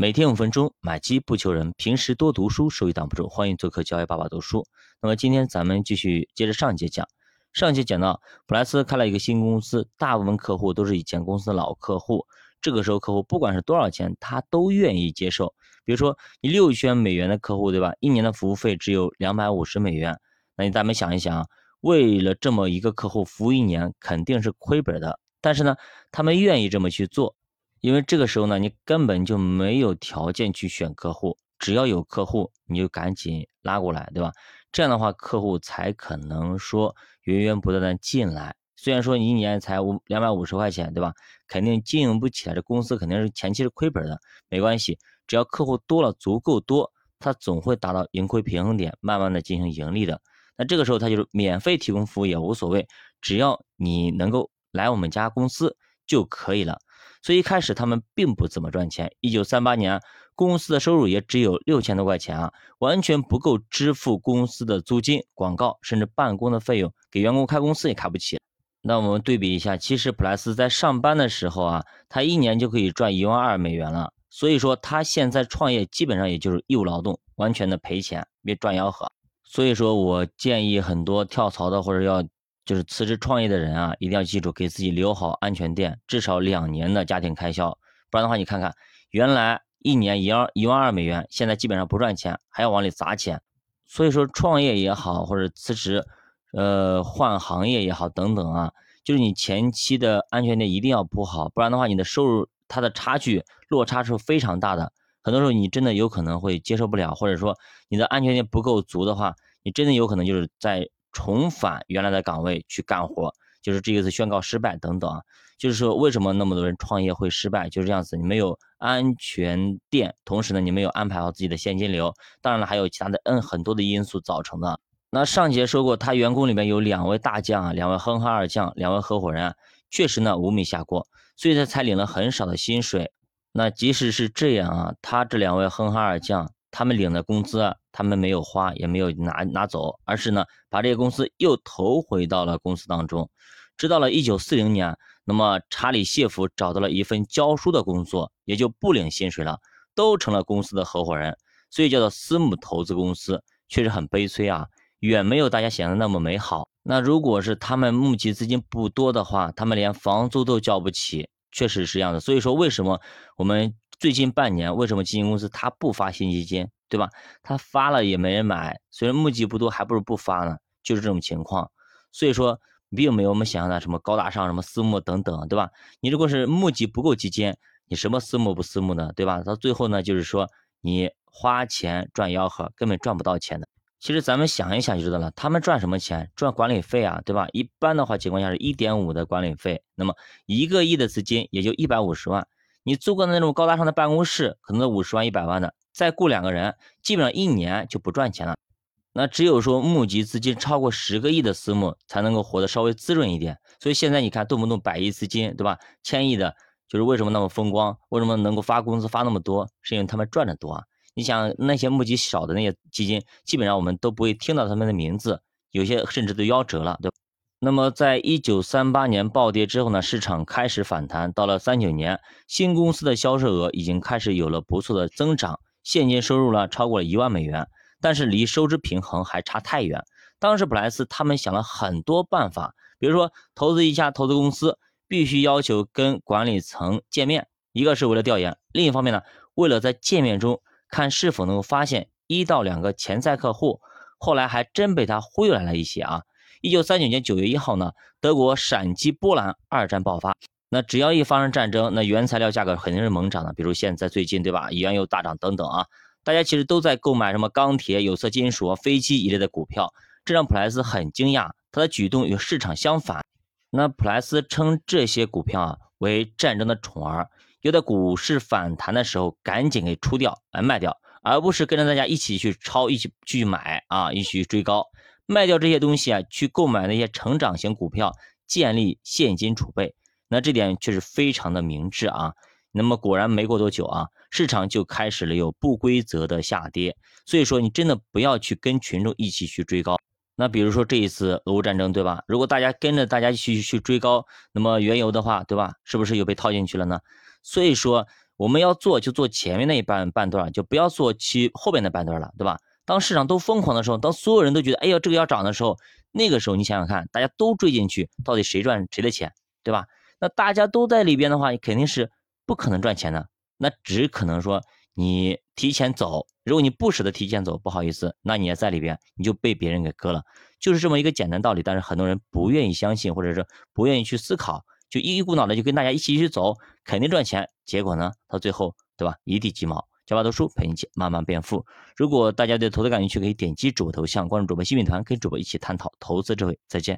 每天五分钟，买基不求人。平时多读书，收益挡不住。欢迎做客教育爸爸读书。那么今天咱们继续接着上节讲。上节讲到，普莱斯开了一个新公司，大部分客户都是以前公司的老客户。这个时候，客户不管是多少钱，他都愿意接受。比如说，你六千美元的客户，对吧？一年的服务费只有两百五十美元。那你咱们想一想，为了这么一个客户服务一年，肯定是亏本的。但是呢，他们愿意这么去做。因为这个时候呢，你根本就没有条件去选客户，只要有客户，你就赶紧拉过来，对吧？这样的话，客户才可能说源源不断的进来。虽然说你一年才五两百五十块钱，对吧？肯定经营不起来，这公司肯定是前期是亏本的。没关系，只要客户多了足够多，它总会达到盈亏平衡点，慢慢的进行盈利的。那这个时候，他就是免费提供服务也无所谓，只要你能够来我们家公司就可以了。所以一开始他们并不怎么赚钱。一九三八年，公司的收入也只有六千多块钱啊，完全不够支付公司的租金、广告，甚至办公的费用，给员工开公司也开不起。那我们对比一下，其实普莱斯在上班的时候啊，他一年就可以赚一万二美元了。所以说他现在创业基本上也就是义务劳动，完全的赔钱，别赚吆喝。所以说我建议很多跳槽的或者要。就是辞职创业的人啊，一定要记住给自己留好安全垫，至少两年的家庭开销。不然的话，你看看，原来一年一二一万二美元，现在基本上不赚钱，还要往里砸钱。所以说，创业也好，或者辞职，呃，换行业也好，等等啊，就是你前期的安全垫一定要铺好，不然的话，你的收入它的差距落差是非常大的。很多时候你真的有可能会接受不了，或者说你的安全垫不够足的话，你真的有可能就是在。重返原来的岗位去干活，就是这一次宣告失败等等啊。就是说，为什么那么多人创业会失败？就是这样子，你没有安全垫，同时呢，你没有安排好自己的现金流。当然了，还有其他的嗯很多的因素造成的。那上节说过，他员工里面有两位大将啊，两位哼哈二将，两位合伙人，确实呢无米下锅，所以他才领了很少的薪水。那即使是这样啊，他这两位哼哈二将。他们领的工资，他们没有花，也没有拿拿走，而是呢，把这些公司又投回到了公司当中。直到了一九四零年，那么查理谢弗找到了一份教书的工作，也就不领薪水了，都成了公司的合伙人，所以叫做私募投资公司，确实很悲催啊，远没有大家想的那么美好。那如果是他们募集资金不多的话，他们连房租都交不起，确实是这样的。所以说，为什么我们？最近半年，为什么基金公司它不发新基金，对吧？它发了也没人买，虽然募集不多，还不如不发呢，就是这种情况。所以说，并没有我们想象的什么高大上，什么私募等等，对吧？你如果是募集不够基金，你什么私募不私募的，对吧？到最后呢，就是说你花钱赚吆喝，根本赚不到钱的。其实咱们想一想就知道了，他们赚什么钱？赚管理费啊，对吧？一般的话情况下是一点五的管理费，那么一个亿的资金也就一百五十万。你租个那种高大上的办公室，可能五十万、一百万的，再雇两个人，基本上一年就不赚钱了。那只有说募集资金超过十个亿的私募，才能够活得稍微滋润一点。所以现在你看，动不动百亿资金，对吧？千亿的，就是为什么那么风光？为什么能够发工资发那么多？是因为他们赚的多。你想那些募集少的那些基金，基本上我们都不会听到他们的名字，有些甚至都夭折了，对吧？那么，在一九三八年暴跌之后呢，市场开始反弹。到了三九年，新公司的销售额已经开始有了不错的增长，现金收入呢超过了一万美元，但是离收支平衡还差太远。当时普莱斯他们想了很多办法，比如说投资一家投资公司，必须要求跟管理层见面，一个是为了调研，另一方面呢，为了在见面中看是否能够发现一到两个潜在客户。后来还真被他忽悠来了一些啊。一九三九年九月一号呢，德国闪击波兰，二战爆发。那只要一发生战争，那原材料价格肯定是猛涨的。比如现在最近，对吧？原油大涨等等啊，大家其实都在购买什么钢铁、有色金属、飞机一类的股票，这让普莱斯很惊讶。他的举动与市场相反。那普莱斯称这些股票啊为战争的宠儿，要在股市反弹的时候赶紧给出掉，来卖掉，而不是跟着大家一起去抄，一起去买啊，一起去追高。卖掉这些东西啊，去购买那些成长型股票，建立现金储备。那这点确实非常的明智啊。那么果然没过多久啊，市场就开始了有不规则的下跌。所以说你真的不要去跟群众一起去追高。那比如说这一次俄乌战争，对吧？如果大家跟着大家一起去追高，那么原油的话，对吧？是不是又被套进去了呢？所以说我们要做就做前面那一半半段，就不要做其后边的半段了，对吧？当市场都疯狂的时候，当所有人都觉得哎呀这个要涨的时候，那个时候你想想看，大家都追进去，到底谁赚谁的钱，对吧？那大家都在里边的话，你肯定是不可能赚钱的，那只可能说你提前走。如果你不舍得提前走，不好意思，那你也在里边，你就被别人给割了，就是这么一个简单道理。但是很多人不愿意相信，或者是不愿意去思考，就一股脑的就跟大家一起去走，肯定赚钱。结果呢，到最后，对吧？一地鸡毛。小巴读书陪你一起慢慢变富。如果大家对投资感兴趣，可以点击主播头像，关注主播新品团，跟主播一起探讨投资智慧。再见。